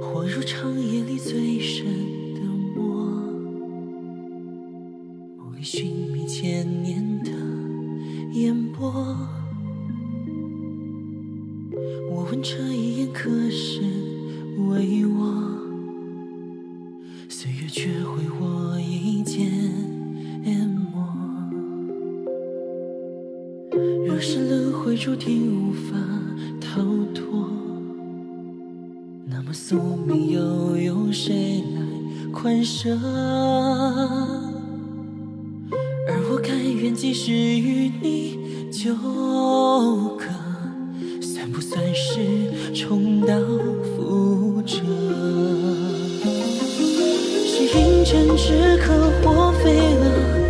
恍如长夜里最深的墨，梦里寻觅千年的烟波。我问这一眼可是为我？岁月却挥我一剑抹。若是轮回注定无法逃脱。么宿命又由谁来宽赦？而我甘愿继续与你纠葛，算不算是重蹈覆辙？是饮鸩止渴，或飞蛾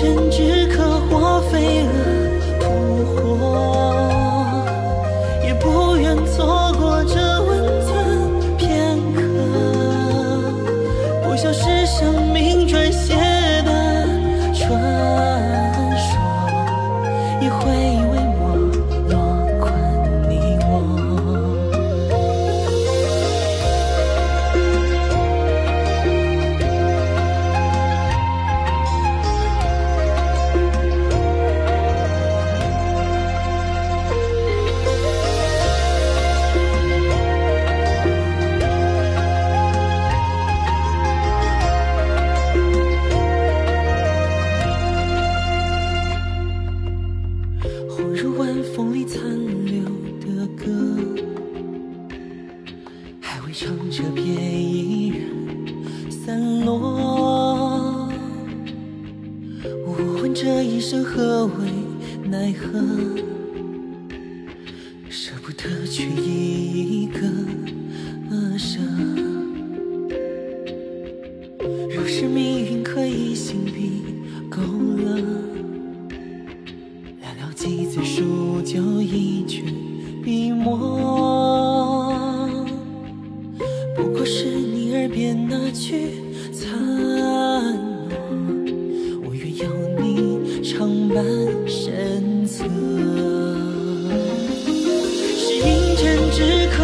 是饮如晚风里残留的歌，还未唱着便已然散落。我问这一生何为奈何，舍不得却一个舍。若是命运可以心笔勾勒。残诺，我愿有你常伴身侧。是饮鸩止渴，